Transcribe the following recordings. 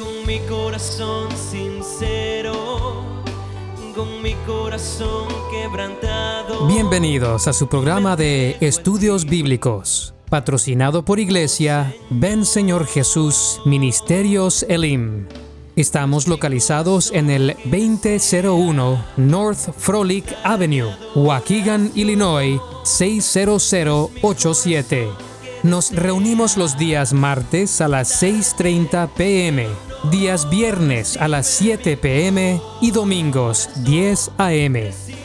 con mi corazón sincero, con mi corazón quebrantado. Bienvenidos a su programa de Estudios Bíblicos, patrocinado por Iglesia Ven Señor Jesús Ministerios Elim. Estamos localizados en el 2001 North Frolic Avenue, Waukegan, Illinois 60087. Nos reunimos los días martes a las 6.30 pm, días viernes a las 7 pm y domingos 10 am.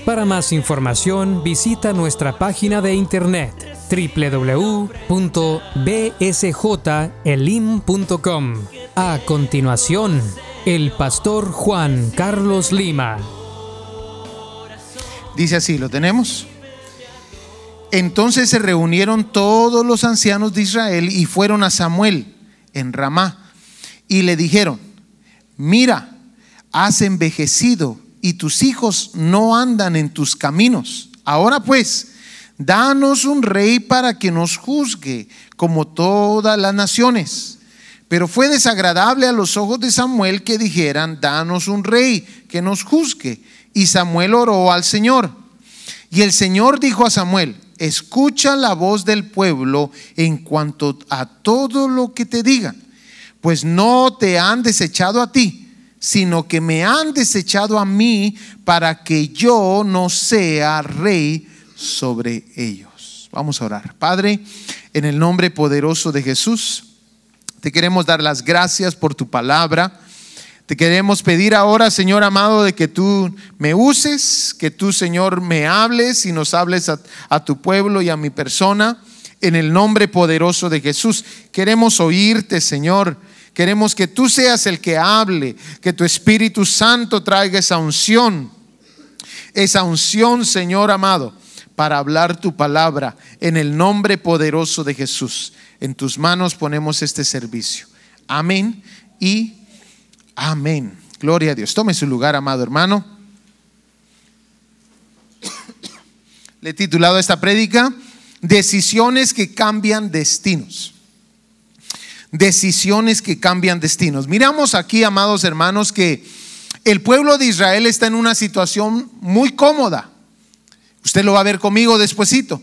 Para más información visita nuestra página de internet www.bsjelim.com. A continuación, el pastor Juan Carlos Lima. Dice así, ¿lo tenemos? Entonces se reunieron todos los ancianos de Israel y fueron a Samuel en Ramá y le dijeron, mira, has envejecido y tus hijos no andan en tus caminos. Ahora pues, danos un rey para que nos juzgue como todas las naciones. Pero fue desagradable a los ojos de Samuel que dijeran, danos un rey que nos juzgue. Y Samuel oró al Señor. Y el Señor dijo a Samuel, escucha la voz del pueblo en cuanto a todo lo que te digan, pues no te han desechado a ti, sino que me han desechado a mí para que yo no sea rey sobre ellos. Vamos a orar. Padre, en el nombre poderoso de Jesús, te queremos dar las gracias por tu palabra. Te queremos pedir ahora, Señor amado, de que tú me uses, que tú, Señor, me hables y nos hables a, a, tu pueblo y a mi persona. En el nombre poderoso de Jesús. Queremos oírte, Señor. Queremos que tú seas el que hable, que tu Espíritu Santo traiga esa unción. Esa unción, Señor amado, para hablar tu palabra en el nombre poderoso de Jesús. En tus manos ponemos este servicio. Amén y amén. Gloria a Dios. Tome su lugar, amado hermano. Le he titulado esta prédica Decisiones que cambian destinos. Decisiones que cambian destinos. Miramos aquí, amados hermanos, que el pueblo de Israel está en una situación muy cómoda. Usted lo va a ver conmigo despuesito.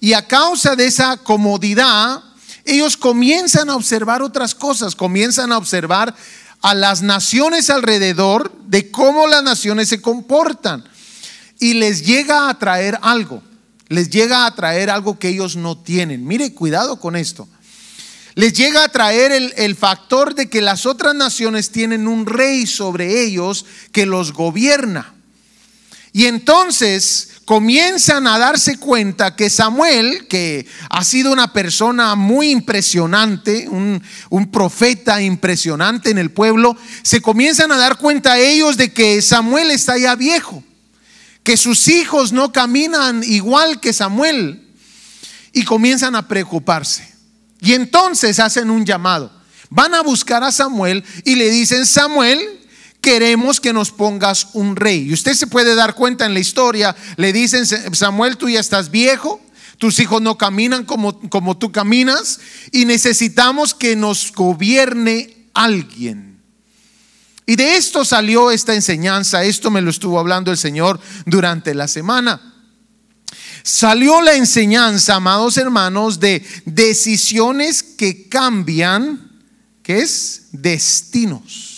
Y a causa de esa comodidad, ellos comienzan a observar otras cosas, comienzan a observar a las naciones alrededor de cómo las naciones se comportan. Y les llega a traer algo, les llega a traer algo que ellos no tienen. Mire, cuidado con esto. Les llega a traer el, factor de que las otras naciones tienen un rey sobre ellos que los gobierna. Y entonces comienzan a darse cuenta que Samuel, que ha sido una persona muy impresionante, un, un, profeta impresionante en el pueblo, se comienzan a dar cuenta ellos de que Samuel está ya viejo, que sus hijos no caminan igual que Samuel y comienzan a preocuparse. Y entonces hacen un llamado. Van a buscar a Samuel y le dicen, Samuel, queremos que nos pongas un rey. Y usted se puede dar cuenta en la historia, le dicen, Samuel, tú ya estás viejo, tus hijos no caminan como, como tú caminas y necesitamos que nos gobierne alguien. Y de esto salió esta enseñanza, esto me lo estuvo hablando el Señor durante la semana. Salió la enseñanza, amados hermanos, de decisiones que cambian, que es destinos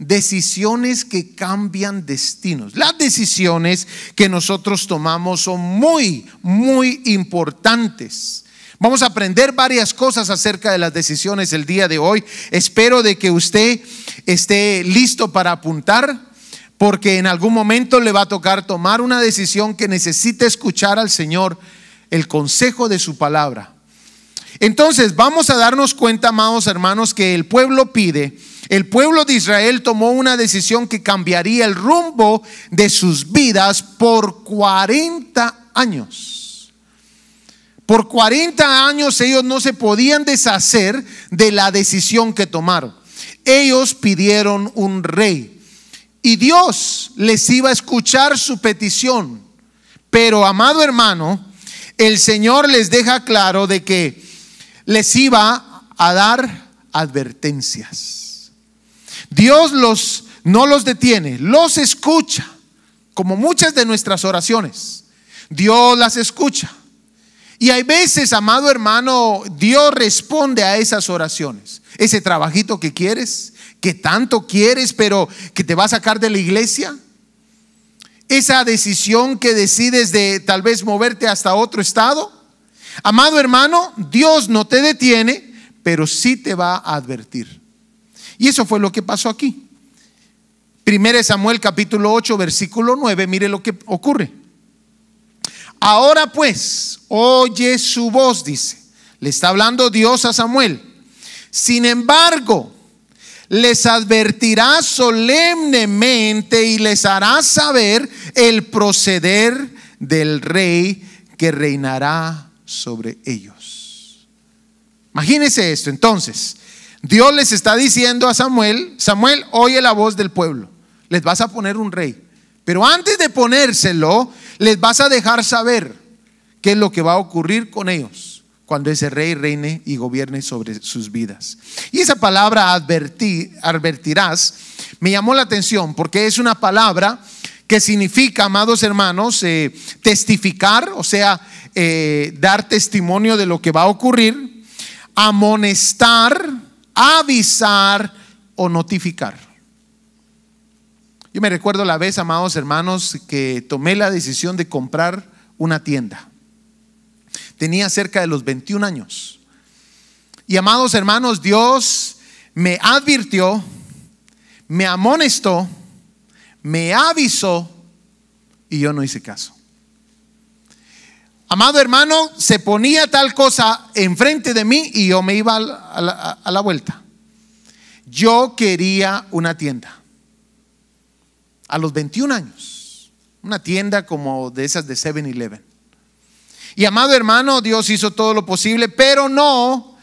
decisiones que cambian destinos. Las decisiones que nosotros tomamos son muy, muy importantes. Vamos a aprender varias cosas acerca de las decisiones el día de hoy. Espero de que usted esté listo para apuntar, porque en algún momento le va a tocar tomar una decisión que necesite escuchar al Señor, el consejo de su palabra. Entonces, vamos a darnos cuenta, amados hermanos, que el pueblo pide el pueblo de Israel tomó una decisión que cambiaría el rumbo de sus vidas por 40 años. Por 40 años ellos no se podían deshacer de la decisión que tomaron. Ellos pidieron un rey y Dios les iba a escuchar su petición. Pero, amado hermano, el Señor les deja claro de que les iba a dar advertencias. Dios los no los detiene, los escucha, como muchas de nuestras oraciones. Dios las escucha. Y hay veces, amado hermano, Dios responde a esas oraciones. Ese trabajito que quieres, que tanto quieres, pero que te va a sacar de la iglesia. Esa decisión que decides de tal vez moverte hasta otro estado. Amado hermano, Dios no te detiene, pero sí te va a advertir. Y eso fue lo que pasó aquí. Primero Samuel capítulo 8, versículo 9, mire lo que ocurre. Ahora pues, oye su voz, dice. Le está hablando Dios a Samuel. Sin embargo, les advertirá solemnemente y les hará saber el proceder del rey que reinará sobre ellos. Imagínense esto. Entonces, Dios les está diciendo a Samuel, Samuel, oye la voz del pueblo. Les vas a poner un rey. Pero antes de ponérselo, les vas a dejar saber qué es lo que va a ocurrir con ellos cuando ese rey reine y gobierne sobre sus vidas. Y esa palabra advertir, advertirás me llamó la atención porque es una palabra que significa, amados hermanos, eh, testificar, o sea, eh, dar testimonio de lo que va a ocurrir, amonestar, avisar o notificar. Yo me recuerdo la vez, amados hermanos, que tomé la decisión de comprar una tienda. Tenía cerca de los 21 años. Y amados hermanos, Dios me advirtió, me amonestó, me avisó y yo no hice caso. Amado hermano, se ponía tal cosa enfrente de mí y yo me iba a la, vuelta. Yo quería una tienda a los 21 años. Una tienda como de esas de 7-Eleven. Y amado hermano, Dios hizo todo lo posible, pero no,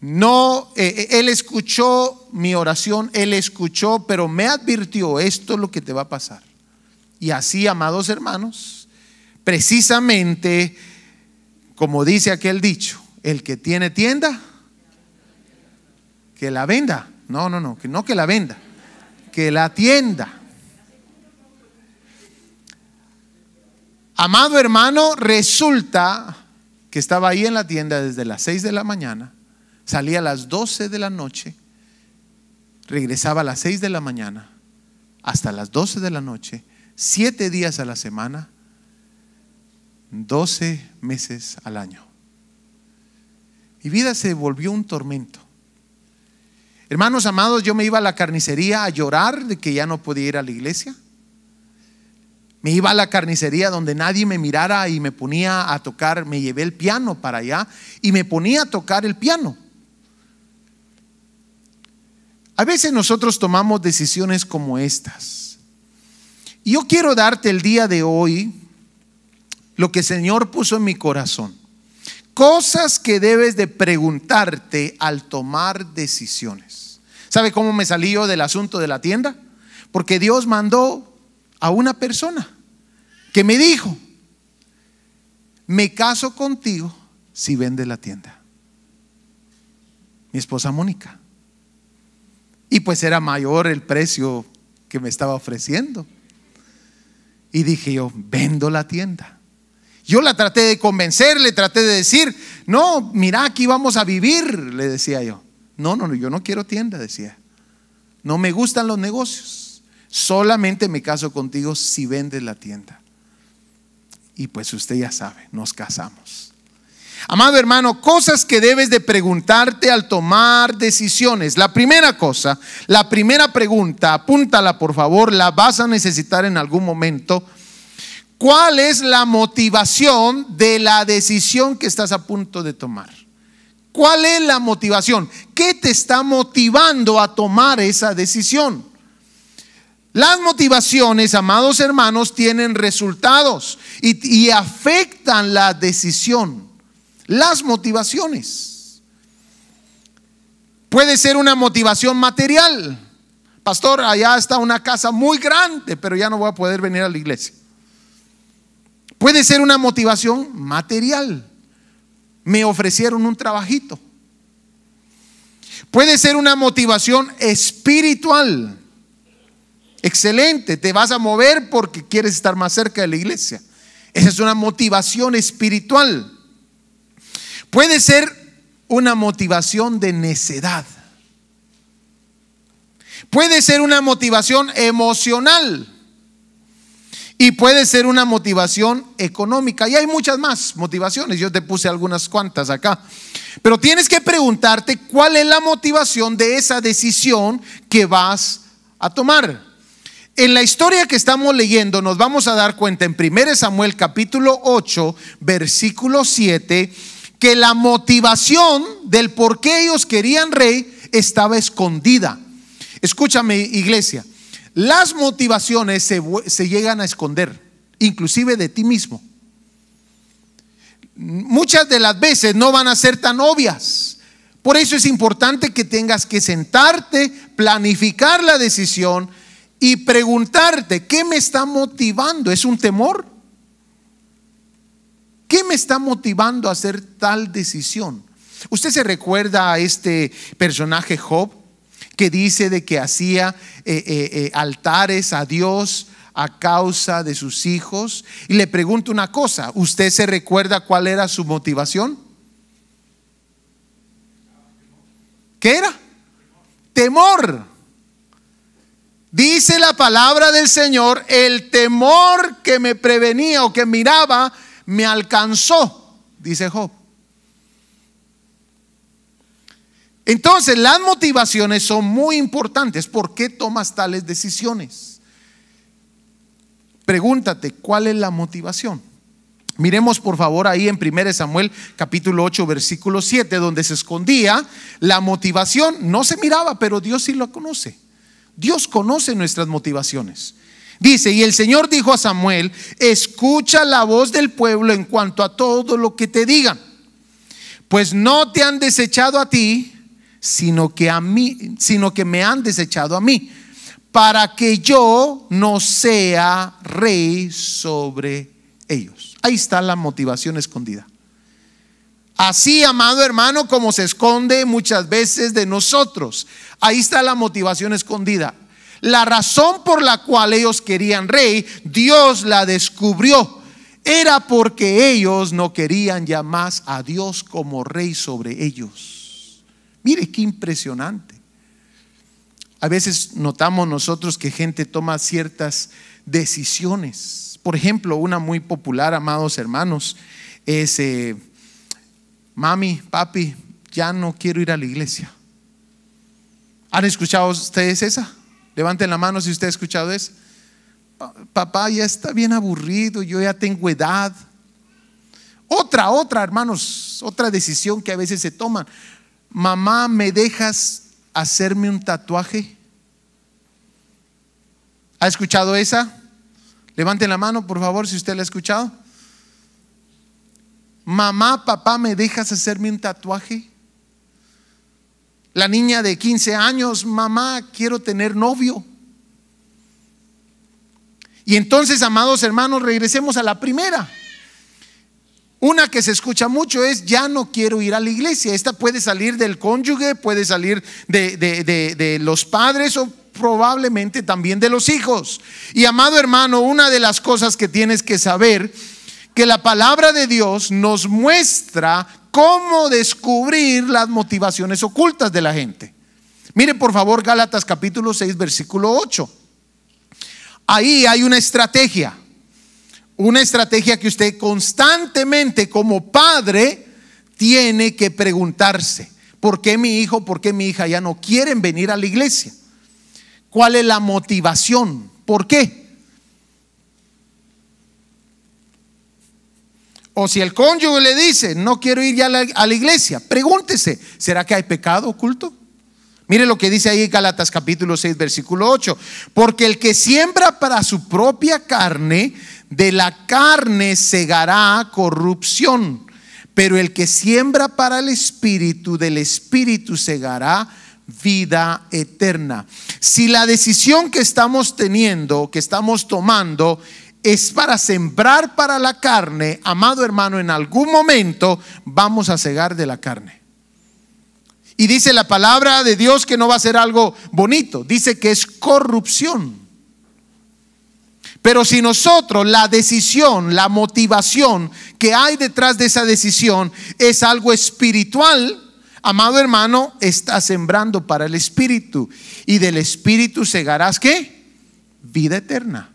no, eh, eh, Él escuchó mi oración, Él escuchó, pero me advirtió, esto es lo que te va a pasar. Y así, amados hermanos, precisamente como dice aquel dicho, el que tiene tienda, que la venda. No, no, no, que no que la venda, que la tienda. Amado hermano, resulta que estaba ahí en la tienda desde las 6 de la mañana, salía a las 12 de la noche, regresaba a las 6 de la mañana hasta las 12 de la noche, siete días a la semana, 12 meses al año. Mi vida se volvió un tormento. Hermanos amados, yo me iba a la carnicería a llorar de que ya no podía ir a la iglesia. Me iba a la carnicería donde nadie me mirara y me ponía a tocar, me llevé el piano para allá y me ponía a tocar el piano. A veces nosotros tomamos decisiones como estas. Y yo quiero darte el día de hoy lo que el Señor puso en mi corazón. Cosas que debes de preguntarte al tomar decisiones. ¿Sabe cómo me salí yo del asunto de la tienda? Porque Dios mandó a una persona que me dijo, me caso contigo si vende la tienda. Mi esposa Mónica. Y pues era mayor el precio que me estaba ofreciendo. Y dije yo, vendo la tienda. Yo la traté de convencer, le traté de decir, no, mira, aquí vamos a vivir, le decía yo. No, no, no, yo no quiero tienda, decía. No me gustan los negocios. Solamente me caso contigo si vendes la tienda. Y pues usted ya sabe, nos casamos. Amado hermano, cosas que debes de preguntarte al tomar decisiones. La primera cosa, la primera pregunta, apúntala por favor, la vas a necesitar en algún momento. ¿Cuál es la motivación de la decisión que estás a punto de tomar? ¿Cuál es la motivación? ¿Qué te está motivando a tomar esa decisión? Las motivaciones, amados hermanos, tienen resultados y, afectan la decisión. Las motivaciones. Puede ser una motivación material. Pastor, allá está una casa muy grande, pero ya no voy a poder venir a la iglesia. Puede ser una motivación material. Me ofrecieron un trabajito. Puede ser una motivación espiritual. Excelente, te vas a mover porque quieres estar más cerca de la iglesia. Esa es una motivación espiritual. Puede ser una motivación de necedad. Puede ser una motivación emocional. Y puede ser una motivación económica. Y hay muchas más motivaciones. Yo te puse algunas cuantas acá. Pero tienes que preguntarte cuál es la motivación de esa decisión que vas a tomar. En la historia que estamos leyendo nos vamos a dar cuenta en 1 Samuel capítulo 8, versículo 7, que la motivación del por qué ellos querían rey estaba escondida. Escúchame iglesia, las motivaciones se, se llegan a esconder, inclusive de ti mismo. Muchas de las veces no van a ser tan obvias. Por eso es importante que tengas que sentarte, planificar la decisión y preguntarte, ¿qué me está motivando? ¿Es un temor? ¿Qué me está motivando a hacer tal decisión? ¿Usted se recuerda a este personaje Job que dice de que hacía eh, eh, eh, altares a Dios a causa de sus hijos? Y le pregunto una cosa, ¿usted se recuerda cuál era su motivación? ¿Qué era? Temor. Dice la palabra del Señor, el temor que me prevenía o que miraba me alcanzó, dice Job. Entonces, las motivaciones son muy importantes. ¿Por qué tomas tales decisiones? Pregúntate, ¿cuál es la motivación? Miremos por favor ahí en 1 Samuel capítulo 8 versículo 7, donde se escondía la motivación. No se miraba, pero Dios sí lo conoce. Dios conoce nuestras motivaciones. Dice, y el Señor dijo a Samuel, escucha la voz del pueblo en cuanto a todo lo que te digan, pues no te han desechado a ti, sino que a mí, sino que me han desechado a mí, para que yo no sea rey sobre ellos. Ahí está la motivación escondida. Así, amado hermano, como se esconde muchas veces de nosotros. Ahí está la motivación escondida. La razón por la cual ellos querían rey, Dios la descubrió. Era porque ellos no querían ya más a Dios como rey sobre ellos. Mire qué impresionante. A veces notamos nosotros que gente toma ciertas decisiones. Por ejemplo, una muy popular, amados hermanos, es... Eh, mami, papi, ya no quiero ir a la iglesia. ¿Han escuchado ustedes esa? Levanten la mano si usted ha escuchado eso. Papá ya está bien aburrido, yo ya tengo edad. Otra, otra, hermanos, otra decisión que a veces se toman. Mamá, ¿me dejas hacerme un tatuaje? ¿Ha escuchado esa? Levanten la mano, por favor, si usted la ha escuchado mamá, papá, ¿me dejas hacerme un tatuaje? La niña de 15 años, mamá, quiero tener novio. Y entonces, amados hermanos, regresemos a la primera. Una que se escucha mucho es, ya no quiero ir a la iglesia. Esta puede salir del cónyuge, puede salir de, de los padres o probablemente también de los hijos. Y amado hermano, una de las cosas que tienes que saber que la palabra de Dios nos muestra cómo descubrir las motivaciones ocultas de la gente. Mire por favor Gálatas capítulo 6 versículo 8. Ahí hay una estrategia, una estrategia que usted constantemente como padre tiene que preguntarse. ¿Por qué mi hijo, por qué mi hija ya no quieren venir a la iglesia? ¿Cuál es la motivación? ¿Por qué? O si el cónyuge le dice, no quiero ir ya a la, iglesia, pregúntese, ¿será que hay pecado oculto? Mire lo que dice ahí Galatas capítulo 6, versículo 8. Porque el que siembra para su propia carne, de la carne segará corrupción. Pero el que siembra para el espíritu, del espíritu segará vida eterna. Si la decisión que estamos teniendo, que estamos tomando, es para sembrar para la carne, amado hermano, en algún momento vamos a cegar de la carne. Y dice la palabra de Dios que no va a ser algo bonito, dice que es corrupción. Pero si nosotros la decisión, la motivación que hay detrás de esa decisión es algo espiritual, amado hermano, está sembrando para el espíritu. Y del espíritu segarás qué? Vida eterna.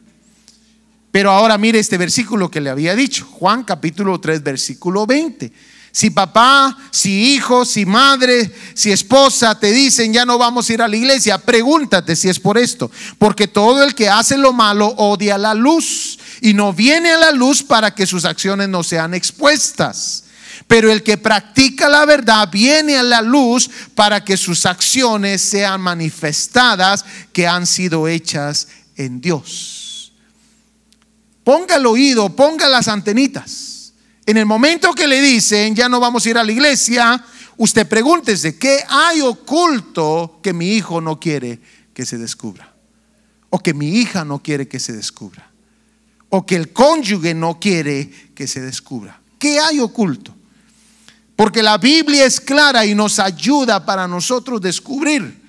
Pero ahora mire este versículo que le había dicho, Juan capítulo 3, versículo 20. Si papá, si hijo, si madre, si esposa te dicen ya no vamos a ir a la iglesia, pregúntate si es por esto. Porque todo el que hace lo malo odia la luz y no viene a la luz para que sus acciones no sean expuestas. Pero el que practica la verdad viene a la luz para que sus acciones sean manifestadas que han sido hechas en Dios. Ponga el oído, ponga las antenitas. En el momento que le dicen, ya no vamos a ir a la iglesia, usted pregúntese, ¿qué hay oculto que mi hijo no quiere que se descubra? O que mi hija no quiere que se descubra. O que el cónyuge no quiere que se descubra. ¿Qué hay oculto? Porque la Biblia es clara y nos ayuda para nosotros descubrir.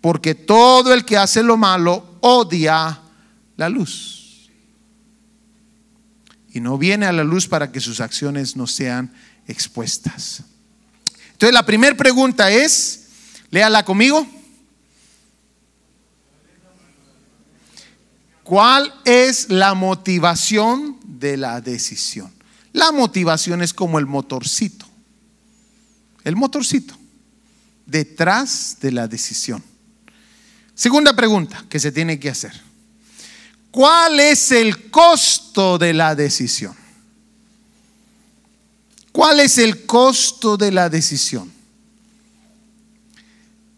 Porque todo el que hace lo malo odia la luz y no viene a la luz para que sus acciones no sean expuestas. Entonces la primera pregunta es, léala conmigo. ¿Cuál es la motivación de la decisión? La motivación es como el motorcito. El motorcito detrás de la decisión. Segunda pregunta que se tiene que hacer. ¿Cuál es el costo de la decisión? ¿Cuál es el costo de la decisión?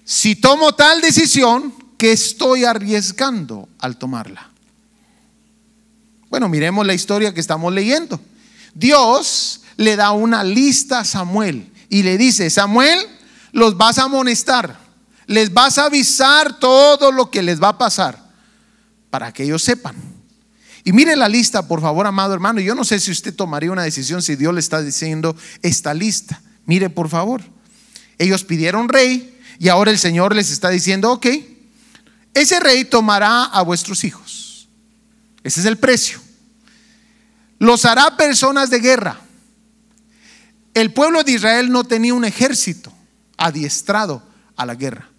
Si tomo tal decisión, ¿qué estoy arriesgando al tomarla? Bueno, miremos la historia que estamos leyendo. Dios le da una lista a Samuel y le dice, Samuel, los vas a amonestar, les vas a avisar todo lo que les va a pasar para que ellos sepan. Y mire la lista, por favor, amado hermano. Yo no sé si usted tomaría una decisión si Dios le está diciendo esta lista. Mire, por favor. Ellos pidieron rey y ahora el Señor les está diciendo, ok, ese rey tomará a vuestros hijos. Ese es el precio. Los hará personas de guerra. El pueblo de Israel no tenía un ejército adiestrado a la guerra.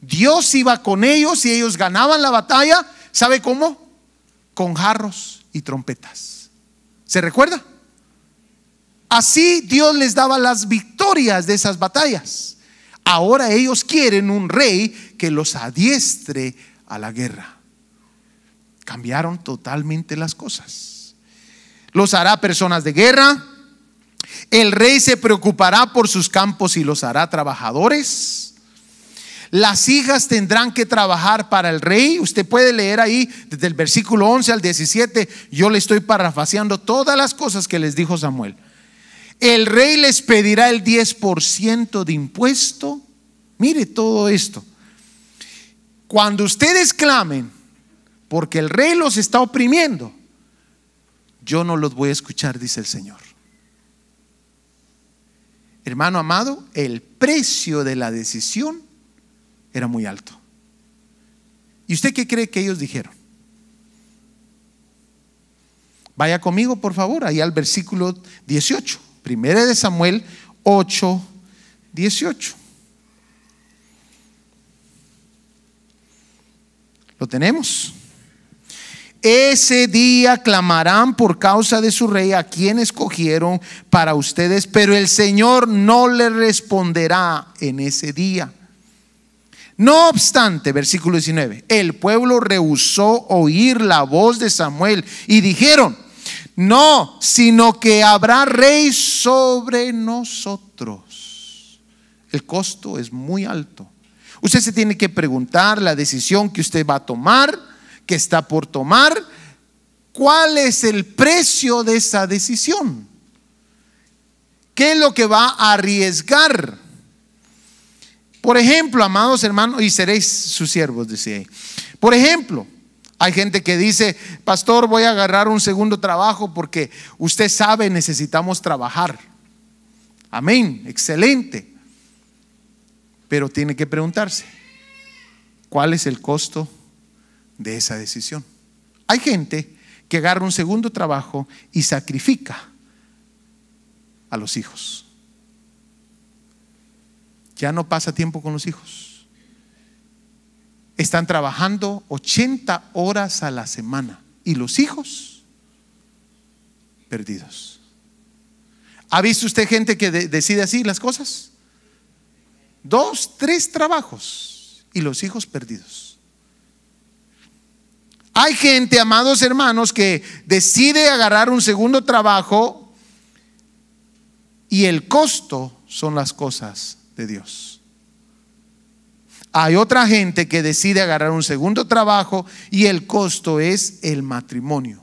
Dios iba con ellos y ellos ganaban la batalla ¿Sabe cómo? Con jarros y trompetas. ¿Se recuerda? Así Dios les daba las victorias de esas batallas. Ahora ellos quieren un rey que los adiestre a la guerra. Cambiaron totalmente las cosas. Los hará personas de guerra. El rey se preocupará por sus campos y los hará trabajadores. Las hijas tendrán que trabajar para el rey. Usted puede leer ahí desde el versículo 11 al 17. Yo le estoy parafraseando todas las cosas que les dijo Samuel. El rey les pedirá el 10% de impuesto. Mire todo esto. Cuando ustedes clamen porque el rey los está oprimiendo, yo no los voy a escuchar, dice el Señor. Hermano amado, el precio de la decisión era muy alto. ¿Y usted qué cree que ellos dijeron? Vaya conmigo, por favor, ahí al versículo 18. Primera de Samuel 8, 18. ¿Lo tenemos? Ese día clamarán por causa de su rey a quien escogieron para ustedes, pero el Señor no le responderá en ese día. No obstante, versículo 19, el pueblo rehusó oír la voz de Samuel y dijeron, no, sino que habrá rey sobre nosotros. El costo es muy alto. Usted se tiene que preguntar la decisión que usted va a tomar, que está por tomar, cuál es el precio de esa decisión. ¿Qué es lo que va a arriesgar? Por ejemplo, amados hermanos, y seréis sus siervos, decía ahí. Por ejemplo, hay gente que dice, pastor, voy a agarrar un segundo trabajo porque usted sabe, necesitamos trabajar. Amén, excelente. Pero tiene que preguntarse, ¿cuál es el costo de esa decisión? Hay gente que agarra un segundo trabajo y sacrifica a los hijos. Ya no pasa tiempo con los hijos. Están trabajando 80 horas a la semana y los hijos perdidos. ¿Ha visto usted gente que decide así las cosas? Dos, tres trabajos y los hijos perdidos. Hay gente, amados hermanos, que decide agarrar un segundo trabajo y el costo son las cosas de Dios. Hay otra gente que decide agarrar un segundo trabajo y el costo es el matrimonio.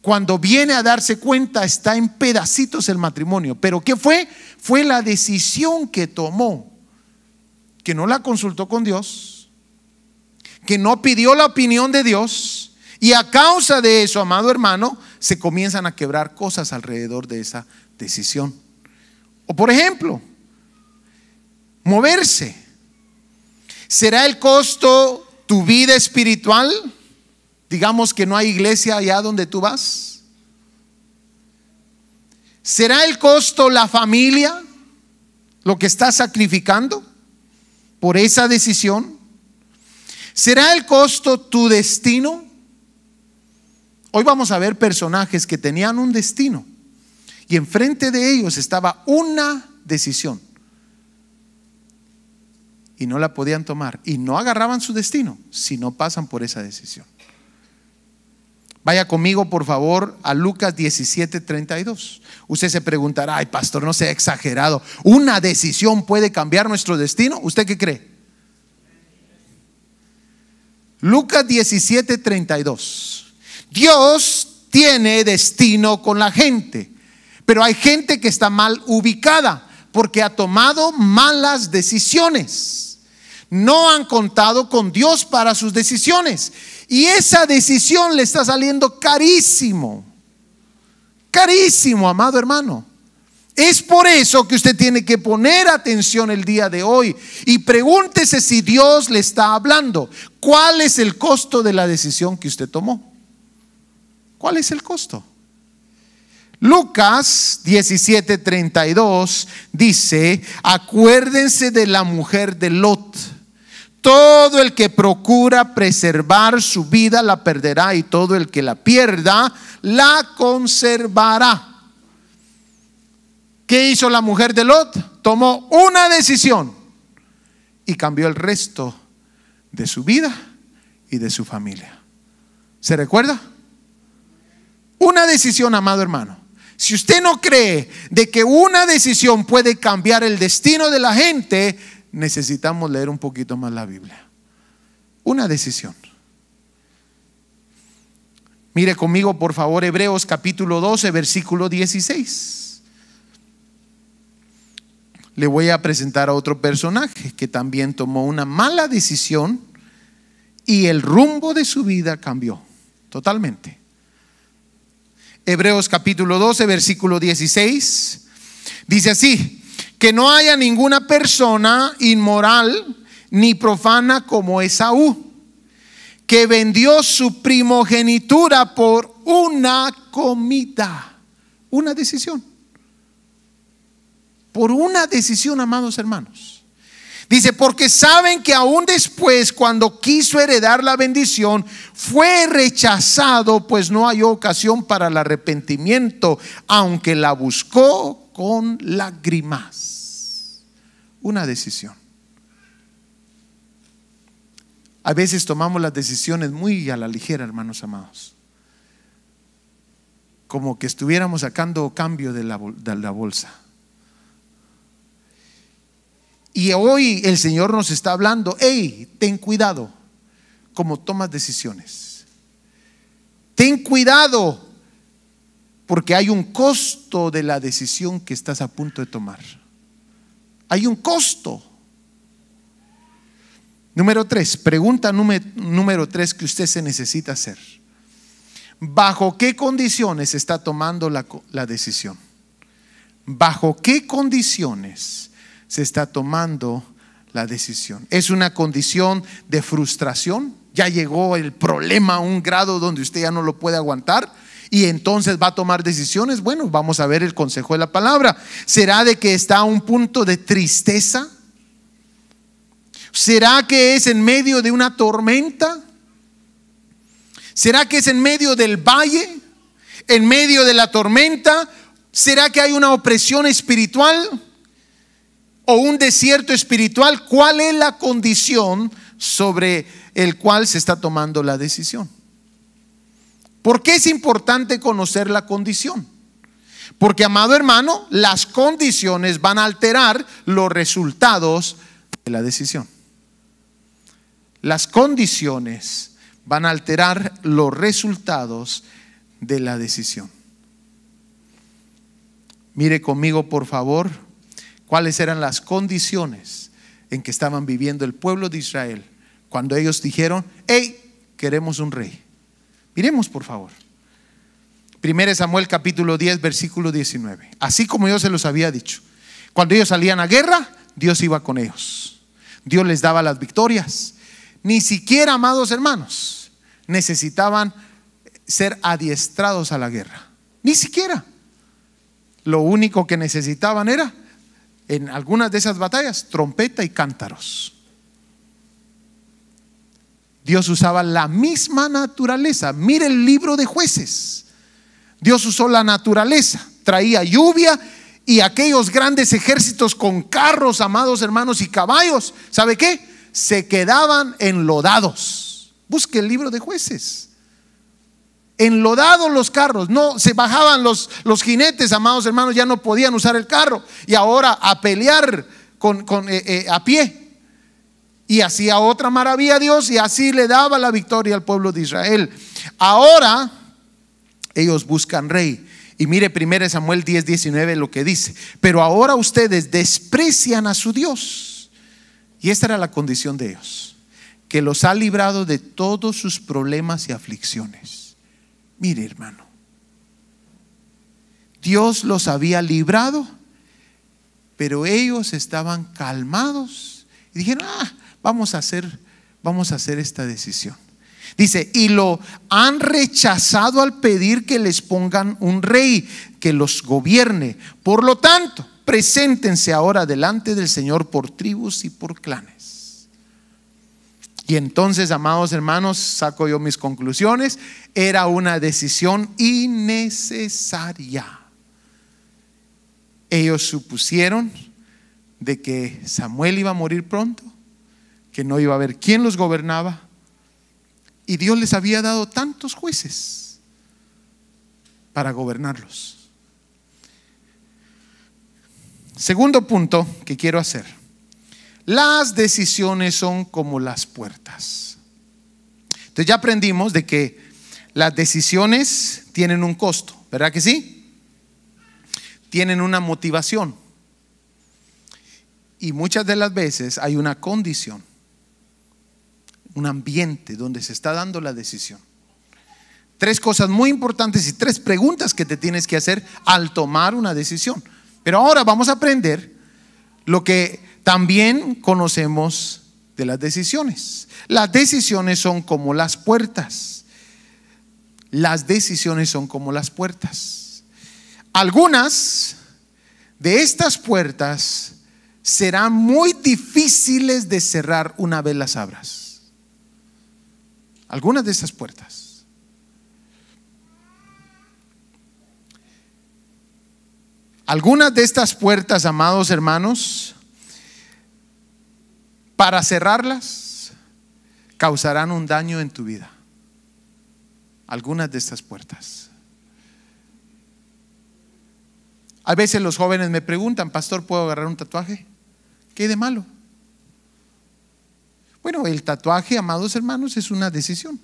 Cuando viene a darse cuenta está en pedacitos el matrimonio. Pero ¿qué fue? Fue la decisión que tomó, que no la consultó con Dios, que no pidió la opinión de Dios y a causa de eso, amado hermano, se comienzan a quebrar cosas alrededor de esa decisión. O por ejemplo, moverse. ¿Será el costo tu vida espiritual? Digamos que no hay iglesia allá donde tú vas. ¿Será el costo la familia? Lo que estás sacrificando por esa decisión. ¿Será el costo tu destino? Hoy vamos a ver personajes que tenían un destino y enfrente de ellos estaba una decisión y no la podían tomar y no agarraban su destino si no pasan por esa decisión. Vaya conmigo, por favor, a Lucas 17, 32. Usted se preguntará, ay, pastor, no sea exagerado. ¿Una decisión puede cambiar nuestro destino? ¿Usted qué cree? Lucas 17, 32. Dios tiene destino con la gente, pero hay gente que está mal ubicada porque ha tomado malas decisiones. No han contado con Dios para sus decisiones. Y esa decisión le está saliendo carísimo. Carísimo, amado hermano. Es por eso que usted tiene que poner atención el día de hoy y pregúntese si Dios le está hablando. ¿Cuál es el costo de la decisión que usted tomó? ¿Cuál es el costo? Lucas 17:32 dice, acuérdense de la mujer de Lot. Todo el que procura preservar su vida la perderá y todo el que la pierda la conservará. ¿Qué hizo la mujer de Lot? Tomó una decisión y cambió el resto de su vida y de su familia. ¿Se recuerda? Una decisión, amado hermano. Si usted no cree de que una decisión puede cambiar el destino de la gente, necesitamos leer un poquito más la Biblia. Una decisión. Mire conmigo, por favor, Hebreos capítulo 12, versículo 16 le voy a presentar a otro personaje que también tomó una mala decisión y el rumbo de su vida cambió totalmente. Hebreos capítulo 12, versículo 16, dice así, que no haya ninguna persona inmoral ni profana como Esaú, que vendió su primogenitura por una comida, una decisión. Por una decisión, amados hermanos. Dice, porque saben que aún después, cuando quiso heredar la bendición, fue rechazado, pues no hay ocasión para el arrepentimiento, aunque la buscó con lágrimas. Una decisión. A veces tomamos las decisiones muy a la ligera, hermanos amados. Como que estuviéramos sacando cambio de la, de la bolsa. Y hoy el Señor nos está hablando, hey, ten cuidado como tomas decisiones. Ten cuidado porque hay un costo de la decisión que estás a punto de tomar. Hay un costo. Número tres, pregunta número, tres que usted se necesita hacer. ¿Bajo qué condiciones está tomando la, la decisión? ¿Bajo qué condiciones se está tomando la decisión. Es una condición de frustración. Ya llegó el problema a un grado donde usted ya no lo puede aguantar y entonces va a tomar decisiones. Bueno, vamos a ver el consejo de la palabra. ¿Será de que está a un punto de tristeza? ¿Será que es en medio de una tormenta? ¿Será que es en medio del valle? ¿En medio de la tormenta? ¿Será que hay una opresión espiritual? ¿O un desierto espiritual? ¿Cuál es la condición sobre el cual se está tomando la decisión? ¿Por qué es importante conocer la condición? Porque, amado hermano, las condiciones van a alterar los resultados de la decisión. Las condiciones van a alterar los resultados de la decisión. Mire conmigo, por favor, cuáles eran las condiciones en que estaban viviendo el pueblo de Israel cuando ellos dijeron, hey, queremos un rey. Miremos, por favor. 1 Samuel capítulo 10, versículo 19. Así como yo se los había dicho. Cuando ellos salían a guerra, Dios iba con ellos. Dios les daba las victorias. Ni siquiera, amados hermanos, necesitaban ser adiestrados a la guerra. Ni siquiera. Lo único que necesitaban era, en algunas de esas batallas, trompeta y cántaros. Dios usaba la misma naturaleza. Mire el libro de jueces. Dios usó la naturaleza, traía lluvia y aquellos grandes ejércitos con carros, amados hermanos, y caballos, ¿sabe qué? Se quedaban enlodados. Busque el libro de jueces. Enlodados los carros, no se bajaban los, los jinetes, amados hermanos, ya no podían usar el carro y ahora a pelear con, eh, eh, a pie y hacía otra maravilla a Dios y así le daba la victoria al pueblo de Israel. Ahora ellos buscan rey. Y mire 1 Samuel 10, 19 lo que dice. Pero ahora ustedes desprecian a su Dios. Y esta era la condición de ellos. Que los ha librado de todos sus problemas y aflicciones. Mire hermano. Dios los había librado. Pero ellos estaban calmados. Y dijeron, ah, vamos a hacer, vamos a hacer esta decisión. Dice, y lo han rechazado al pedir que les pongan un rey que los gobierne. Por lo tanto, preséntense ahora delante del Señor por tribus y por clanes. Y entonces, amados hermanos, saco yo mis conclusiones. Era una decisión innecesaria. Ellos supusieron de que Samuel iba a morir pronto que no iba a haber quién los gobernaba. Y Dios les había dado tantos jueces para gobernarlos. Segundo punto que quiero hacer. Las decisiones son como las puertas. Entonces ya aprendimos de que las decisiones tienen un costo, ¿verdad que sí? Tienen una motivación. Y muchas de las veces hay una condición un ambiente donde se está dando la decisión. Tres cosas muy importantes y tres preguntas que te tienes que hacer al tomar una decisión. Pero ahora vamos a aprender lo que también conocemos de las decisiones. Las decisiones son como las puertas. Las decisiones son como las puertas. Algunas de estas puertas serán muy difíciles de cerrar una vez las abras algunas de esas puertas. Algunas de estas puertas, amados hermanos, para cerrarlas, causarán un daño en tu vida. Algunas de estas puertas. A veces los jóvenes me preguntan, pastor, ¿puedo agarrar un tatuaje? ¿Qué hay de malo? Bueno, el tatuaje, amados hermanos, es una decisión.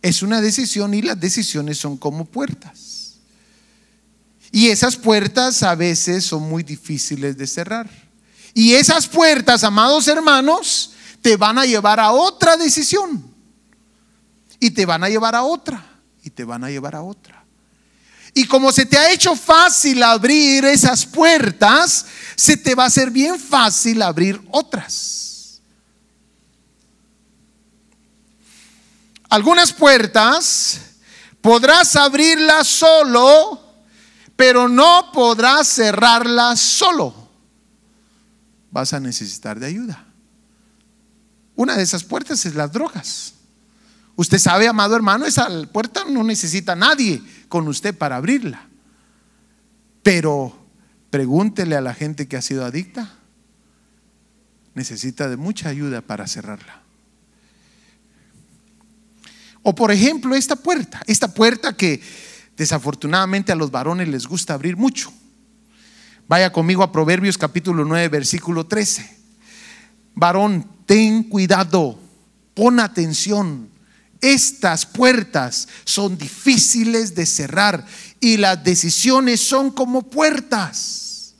Es una decisión y las decisiones son como puertas. Y esas puertas a veces son muy difíciles de cerrar. Y esas puertas, amados hermanos, te van a llevar a otra decisión. Y te van a llevar a otra. Y te van a llevar a otra. Y como se te ha hecho fácil abrir esas puertas, se te va a hacer bien fácil abrir otras. Algunas puertas podrás abrirlas solo, pero no podrás cerrarlas solo. Vas a necesitar de ayuda. Una de esas puertas es las drogas. Usted sabe, amado hermano, esa puerta no necesita nadie con usted para abrirla. Pero pregúntele a la gente que ha sido adicta. Necesita de mucha ayuda para cerrarla. O por ejemplo, esta puerta, esta puerta que desafortunadamente a los varones les gusta abrir mucho. Vaya conmigo a Proverbios capítulo 9, versículo 13. Varón, ten cuidado, pon atención. Estas puertas son difíciles de cerrar y las decisiones son como puertas.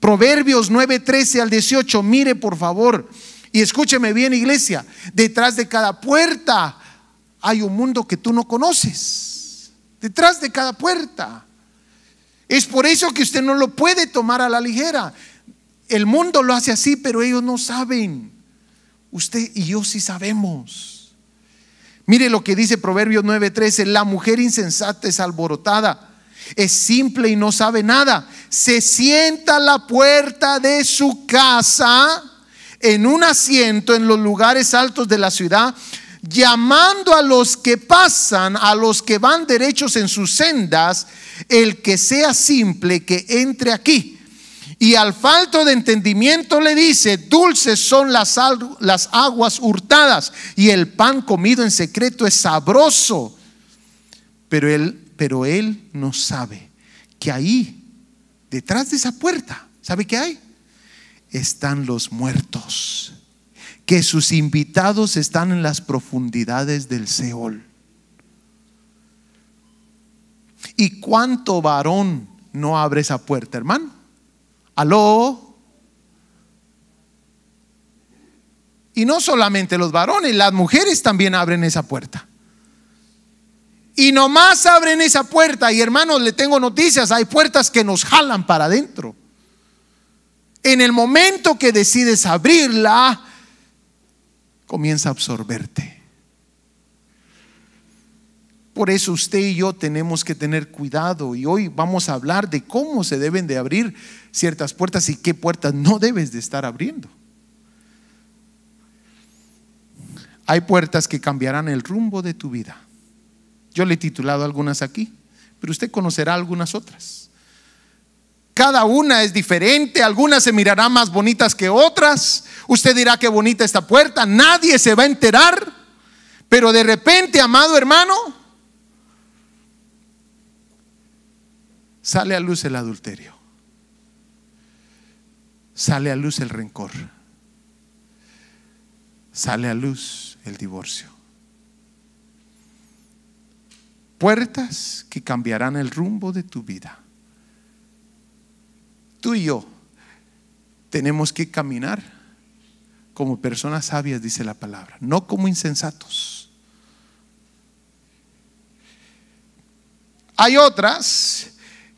Proverbios 9, 13 al 18, mire por favor y escúcheme bien iglesia, detrás de cada puerta hay un mundo que tú no conoces. Detrás de cada puerta. Es por eso que usted no lo puede tomar a la ligera. El mundo lo hace así, pero ellos no saben. Usted y yo sí sabemos. Mire lo que dice Proverbios 9:13, la mujer insensata es alborotada, es simple y no sabe nada. Se sienta a la puerta de su casa en un asiento en los lugares altos de la ciudad, llamando a los que pasan, a los que van derechos en sus sendas, el que sea simple, que entre aquí. Y al falto de entendimiento le dice, dulces son las, aguas hurtadas y el pan comido en secreto es sabroso. Pero él, pero él no sabe que ahí, detrás de esa puerta, ¿sabe qué hay? Están los muertos, que sus invitados están en las profundidades del Seol. ¿Y cuánto varón no abre esa puerta, hermano? ¿Aló? Y no solamente los varones, las mujeres también abren esa puerta. Y nomás abren esa puerta. Y hermanos, le tengo noticias, hay puertas que nos jalan para adentro. En el momento que decides abrirla, comienza a absorberte. Por eso usted y yo tenemos que tener cuidado y hoy vamos a hablar de cómo se deben de abrir ciertas puertas y qué puertas no debes de estar abriendo. Hay puertas que cambiarán el rumbo de tu vida. Yo le he titulado algunas aquí, pero usted conocerá algunas otras. Cada una es diferente, algunas se mirarán más bonitas que otras. Usted dirá qué bonita esta puerta, nadie se va a enterar, pero de repente, amado hermano, sale a luz el adulterio, sale a luz el rencor, sale a luz el divorcio. Puertas que cambiarán el rumbo de tu vida. Tú y yo tenemos que caminar como personas sabias, dice la palabra, no como insensatos. Hay otras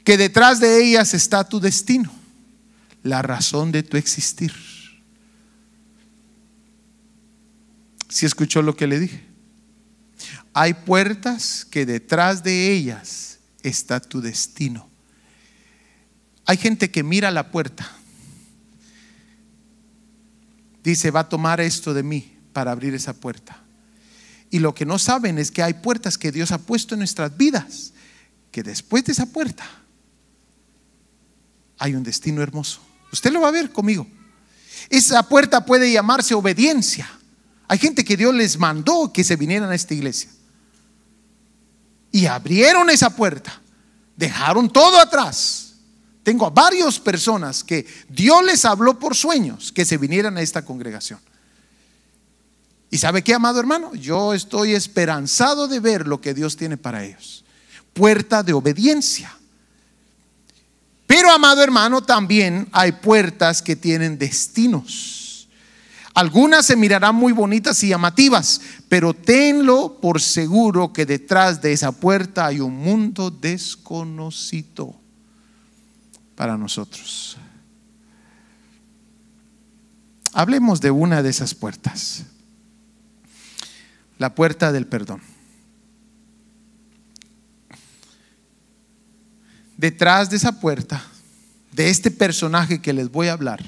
que detrás de ellas está tu destino, la razón de tu existir. Si escuchó lo que le dije? Hay puertas que detrás de ellas está tu destino. Hay gente que mira la puerta. Dice, va a tomar esto de mí para abrir esa puerta. Y lo que no saben es que hay puertas que Dios ha puesto en nuestras vidas, que después de esa puerta hay un destino hermoso. Usted lo va a ver conmigo. Esa puerta puede llamarse obediencia. Hay gente que Dios les mandó que se vinieran a esta iglesia. Y abrieron esa puerta. Dejaron todo atrás. Tengo a varias personas que Dios les habló por sueños que se vinieran a esta congregación. ¿Y sabe qué, amado hermano? Yo estoy esperanzado de ver lo que Dios tiene para ellos. Puerta de obediencia. Pero, amado hermano, también hay puertas que tienen destinos. Algunas se mirarán muy bonitas y llamativas, pero tenlo por seguro que detrás de esa puerta hay un mundo desconocido para nosotros. Hablemos de una de esas puertas. La puerta del perdón. Detrás de esa puerta, de este personaje que les voy a hablar,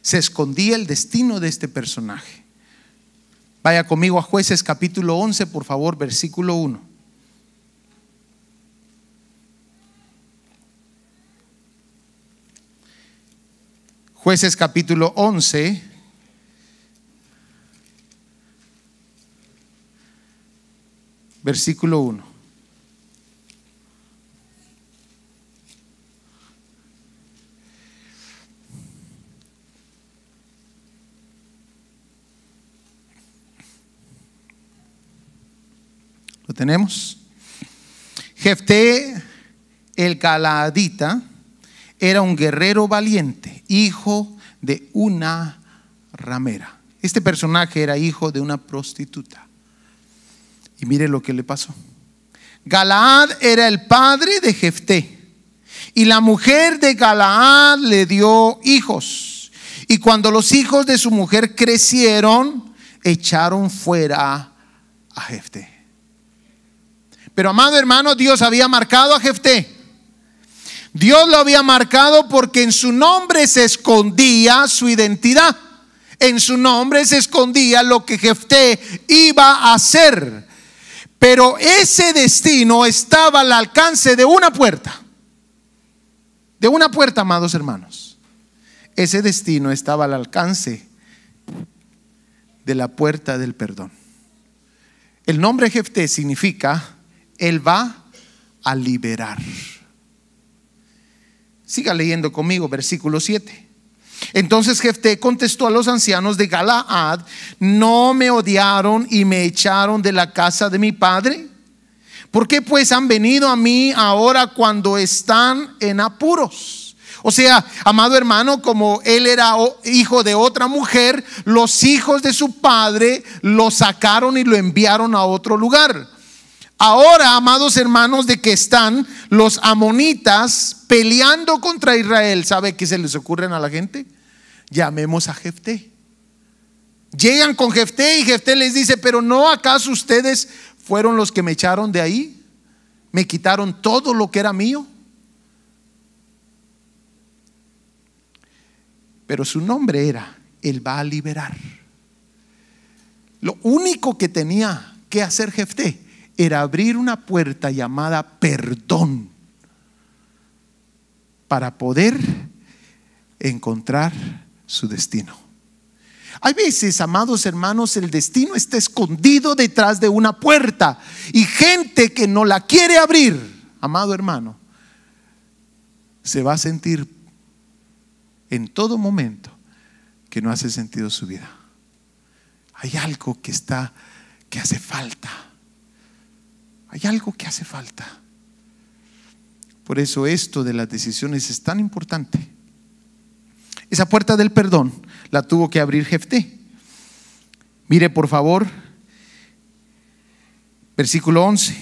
se escondía el destino de este personaje. Vaya conmigo a jueces capítulo 11, por favor, versículo 1. Jueces capítulo 11. Versículo 1. ¿Lo tenemos? Jefté el Galaadita era un guerrero valiente, hijo de una ramera. Este personaje era hijo de una prostituta. Y mire lo que le pasó. Galaad era el padre de Jefté. Y la mujer de Galaad le dio hijos. Y cuando los hijos de su mujer crecieron, echaron fuera a Jefté. Pero amado hermano, Dios había marcado a Jefté. Dios lo había marcado porque en su nombre se escondía su identidad. En su nombre se escondía lo que Jefté iba a hacer. Pero ese destino estaba al alcance de una puerta. De una puerta, amados hermanos. Ese destino estaba al alcance de la puerta del perdón. El nombre Jefté significa, Él va a liberar. Siga leyendo conmigo, versículo 7. Entonces Jefté contestó a los ancianos de Galaad, ¿no me odiaron y me echaron de la casa de mi padre? ¿Por qué pues han venido a mí ahora cuando están en apuros? O sea, amado hermano, como él era hijo de otra mujer, los hijos de su padre lo sacaron y lo enviaron a otro lugar. Ahora, amados hermanos, de que están los amonitas peleando contra Israel, ¿sabe qué se les ocurren a la gente? Llamemos a Jefté. Llegan con Jefté y Jefté les dice, pero no acaso ustedes fueron los que me echaron de ahí? Me quitaron todo lo que era mío. Pero su nombre era, Él va a liberar. Lo único que tenía que hacer Jefté era abrir una puerta llamada perdón para poder encontrar su destino. Hay veces, amados hermanos, el destino está escondido detrás de una puerta y gente que no la quiere abrir, amado hermano, se va a sentir en todo momento que no hace sentido su vida. Hay algo que está, que hace falta. Hay algo que hace falta. Por eso esto de las decisiones es tan importante. Esa puerta del perdón la tuvo que abrir Jefté. Mire por favor, versículo 11.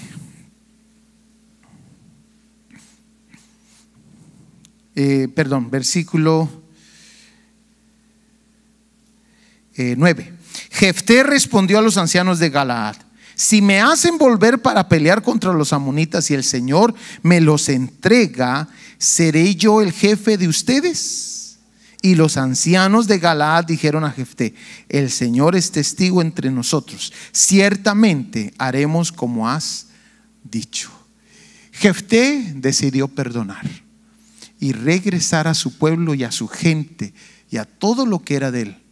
Eh, perdón, versículo 9. Eh, Jefté respondió a los ancianos de Galaad si me hacen volver para pelear contra los amonitas y el Señor me los entrega, ¿seré yo el jefe de ustedes? Y los ancianos de Galaad dijeron a Jefté, el Señor es testigo entre nosotros, ciertamente haremos como has dicho. Jefté decidió perdonar y regresar a su pueblo y a su gente y a todo lo que era de él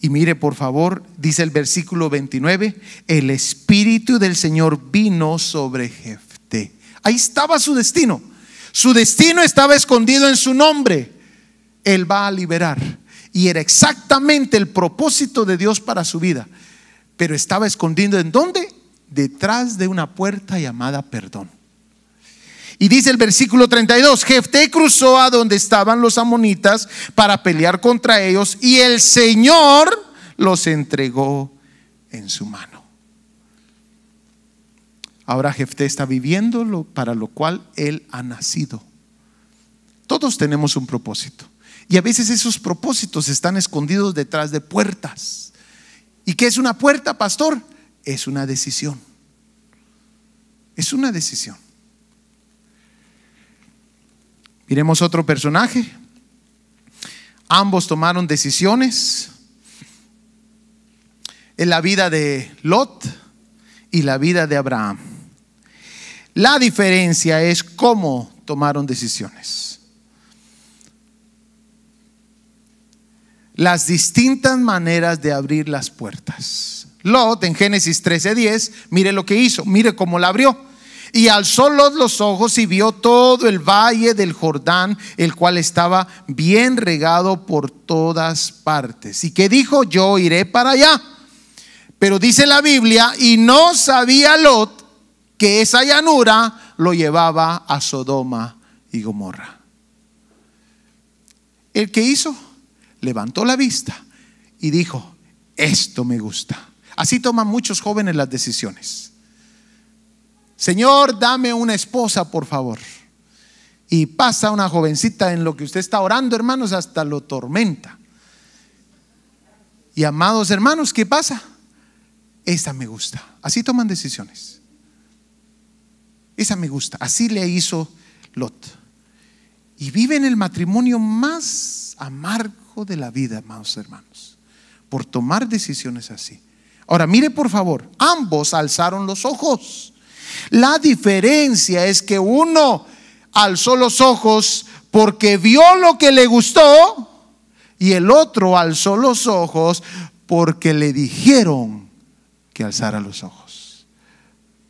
y mire, por favor, dice el versículo 29, el Espíritu del Señor vino sobre Jefté. Ahí estaba su destino. Su destino estaba escondido en su nombre. Él va a liberar. Y era exactamente el propósito de Dios para su vida. Pero estaba escondido en dónde? Detrás de una puerta llamada perdón. Y dice el versículo 32, Jefté cruzó a donde estaban los amonitas para pelear contra ellos y el Señor los entregó en su mano. Ahora Jefté está viviendo lo para lo cual él ha nacido. Todos tenemos un propósito Y a veces esos propósitos están escondidos detrás de puertas. ¿Y qué es una puerta, pastor? Es una decisión. Es una decisión. Miremos otro personaje. Ambos tomaron decisiones en la vida de Lot y la vida de Abraham. La diferencia es cómo tomaron decisiones. Las distintas maneras de abrir las puertas. Lot en Génesis 13:10, mire lo que hizo, mire cómo la abrió. Y alzó Lot los ojos y vio todo el valle del Jordán, el cual estaba bien regado por todas partes. Y que dijo, yo iré para allá. Pero dice la Biblia, y no sabía Lot que esa llanura lo llevaba a Sodoma y Gomorra. El que hizo, levantó la vista y dijo, esto me gusta. Así toman muchos jóvenes las decisiones. Señor, dame una esposa, por favor. Y pasa una jovencita en lo que usted está orando, hermanos, hasta lo tormenta. Y amados hermanos, ¿qué pasa? Esa me gusta. Así toman decisiones. Esa me gusta. Así le hizo Lot. Y vive en el matrimonio más amargo de la vida, amados hermanos, por tomar decisiones así. Ahora, mire por favor, ambos alzaron los ojos. La diferencia es que uno alzó los ojos porque vio lo que le gustó y el otro alzó los ojos porque le dijeron que alzara los ojos.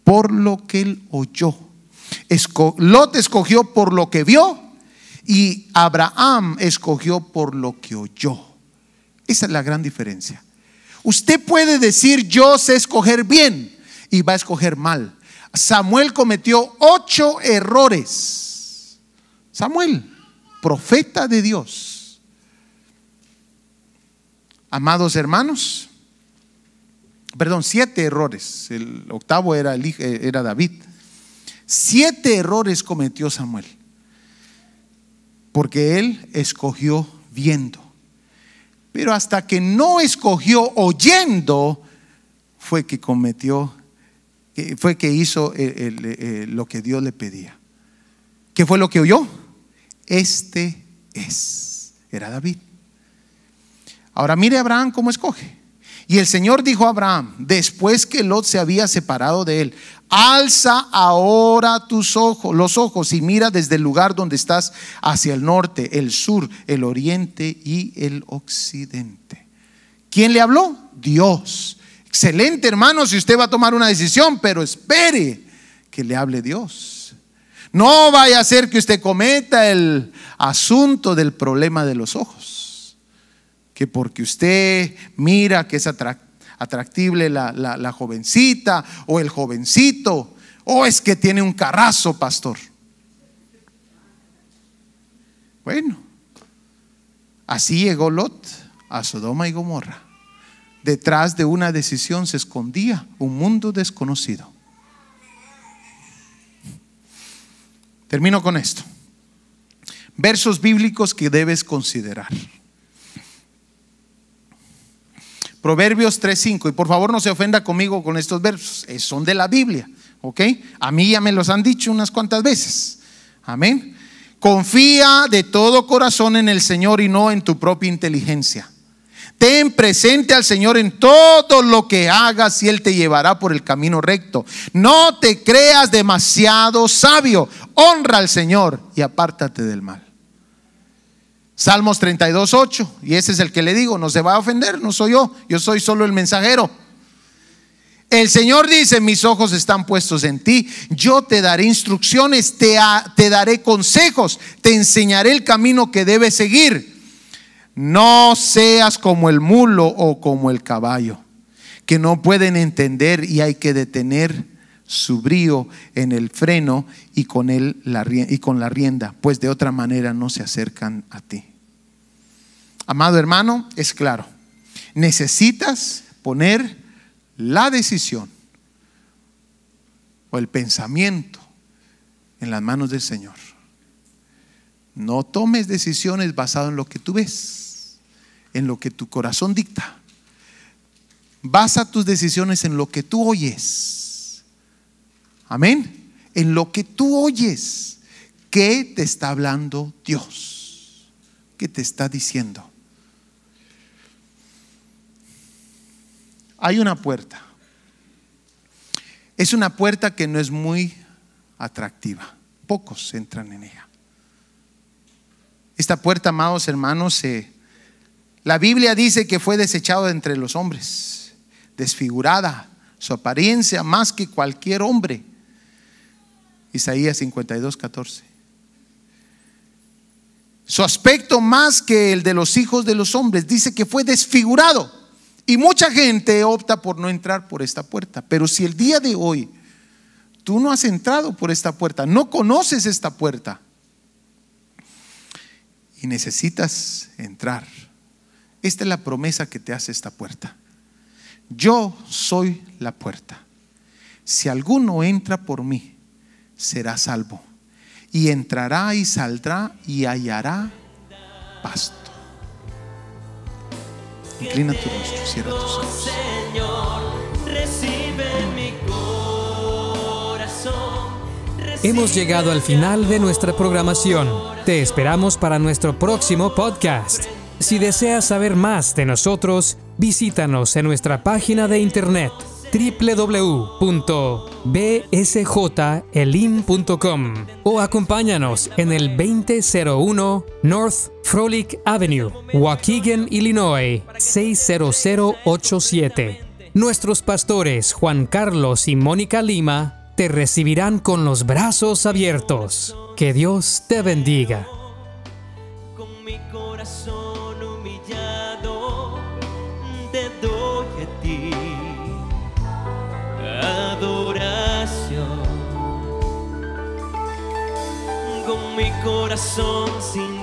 Por lo que él oyó. Lot escogió por lo que vio y Abraham escogió por lo que oyó. Esa es la gran diferencia. Usted puede decir yo sé escoger bien y va a escoger mal. Samuel cometió ocho errores. Samuel, profeta de Dios. Amados hermanos, perdón, siete errores. El octavo era, el, era David. Siete errores cometió Samuel. Porque él escogió viendo. Pero hasta que no escogió oyendo, fue que cometió fue que hizo lo que Dios le pedía. ¿Qué fue lo que oyó? Este es. Era David. Ahora mire Abraham cómo escoge. Y el Señor dijo a Abraham, después que Lot se había separado de él, alza ahora tus ojos, los ojos y mira desde el lugar donde estás hacia el norte, el sur, el oriente y el occidente. ¿Quién le habló? Dios. Excelente, hermano, si usted va a tomar una decisión, pero espere que le hable Dios. No vaya a ser que usted cometa el asunto del problema de los ojos. Que porque usted mira que es atractible la, la jovencita o el jovencito, o es que tiene un carrazo, pastor. Bueno, así llegó Lot a Sodoma y Gomorra. Detrás de una decisión se escondía un mundo desconocido. Termino con esto. Versos bíblicos que debes considerar. Proverbios 3:5 y por favor no se ofenda conmigo con estos versos, son de la Biblia, ¿ok? A mí ya me los han dicho unas cuantas veces. Amén. Confía de todo corazón en el Señor y no en tu propia inteligencia. Ten presente al Señor en todo lo que hagas y Él te llevará por el camino recto. No te creas demasiado sabio. Honra al Señor y apártate del mal. Salmos 32, 8. Y ese es el que le digo, no se va a ofender, no soy yo, yo soy solo el mensajero. El Señor dice, mis ojos están puestos en ti, yo te daré instrucciones, te, te daré consejos, te enseñaré el camino que debes seguir. No seas como el mulo o como el caballo, que no pueden entender y hay que detener su brío en el freno y con, él la, y con la rienda, pues de otra manera no se acercan a ti. Amado hermano, es claro, necesitas poner la decisión o el pensamiento en las manos del Señor. No tomes decisiones basadas en lo que tú ves, en lo que tu corazón dicta. Basa tus decisiones en lo que tú oyes. Amén. En lo que tú oyes. ¿Qué te está hablando Dios? ¿Qué te está diciendo? Hay una puerta. Es una puerta que no es muy atractiva. Pocos entran en ella. Esta puerta, amados hermanos, la Biblia dice que fue desechado de entre los hombres, desfigurada, su apariencia más que cualquier hombre. Isaías 52, 14. Su aspecto más que el de los hijos de los hombres, dice que fue desfigurado. Y mucha gente opta por no entrar por esta puerta. Pero si el día de hoy tú no has entrado por esta puerta, no conoces esta puerta, y necesitas entrar. Esta es la promesa que te hace esta puerta. Yo soy la puerta. Si alguno entra por mí, será salvo. Y entrará y saldrá y hallará pasto. Inclina tu rostro, cierra tus ojos. Hemos llegado al final de nuestra programación. Te esperamos para nuestro próximo podcast. Si deseas saber más de nosotros, visítanos en nuestra página de internet www.bsjelim.com o acompáñanos en el 2001 North Frolic Avenue, Waukegan, Illinois 60087. Nuestros pastores Juan Carlos y Mónica Lima te recibirán con los brazos abiertos. Que Dios te bendiga. Con mi corazón humillado, te doy a ti adoración. Con mi corazón sincero,